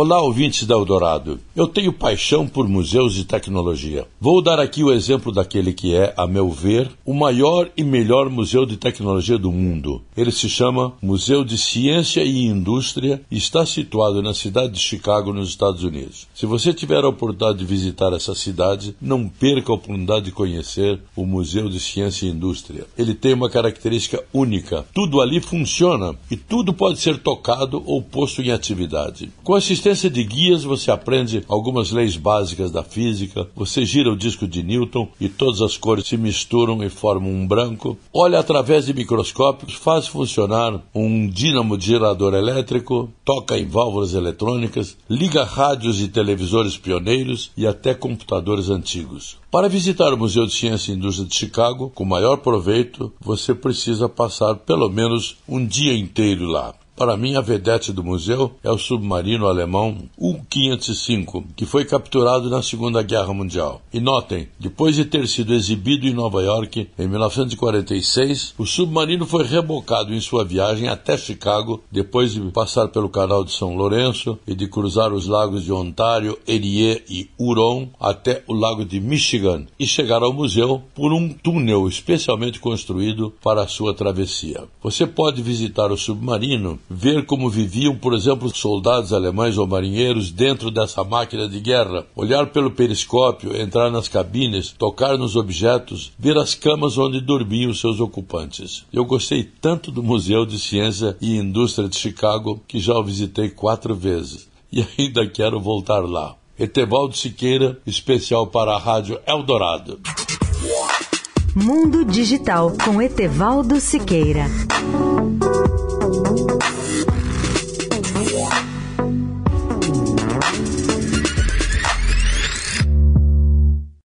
Olá, ouvintes da Eldorado. Eu tenho paixão por museus de tecnologia. Vou dar aqui o exemplo daquele que é, a meu ver, o maior e melhor museu de tecnologia do mundo. Ele se chama Museu de Ciência e Indústria e está situado na cidade de Chicago, nos Estados Unidos. Se você tiver a oportunidade de visitar essa cidade, não perca a oportunidade de conhecer o Museu de Ciência e Indústria. Ele tem uma característica única. Tudo ali funciona e tudo pode ser tocado ou posto em atividade. Com assistência assistência de guias, você aprende algumas leis básicas da física, você gira o disco de Newton e todas as cores se misturam e formam um branco. Olha através de microscópios, faz funcionar um dínamo de gerador elétrico, toca em válvulas eletrônicas, liga rádios e televisores pioneiros e até computadores antigos. Para visitar o Museu de Ciência e Indústria de Chicago com maior proveito, você precisa passar pelo menos um dia inteiro lá. Para mim, a vedete do museu é o submarino alemão U-505, que foi capturado na Segunda Guerra Mundial. E notem, depois de ter sido exibido em Nova York em 1946, o submarino foi rebocado em sua viagem até Chicago, depois de passar pelo Canal de São Lourenço e de cruzar os lagos de Ontário, Erie e Huron até o lago de Michigan e chegar ao museu por um túnel especialmente construído para a sua travessia. Você pode visitar o submarino ver como viviam, por exemplo, soldados alemães ou marinheiros dentro dessa máquina de guerra, olhar pelo periscópio, entrar nas cabines, tocar nos objetos, ver as camas onde dormiam seus ocupantes. Eu gostei tanto do Museu de Ciência e Indústria de Chicago que já o visitei quatro vezes e ainda quero voltar lá. Etevaldo Siqueira, especial para a Rádio Eldorado. Mundo Digital com Etevaldo Siqueira.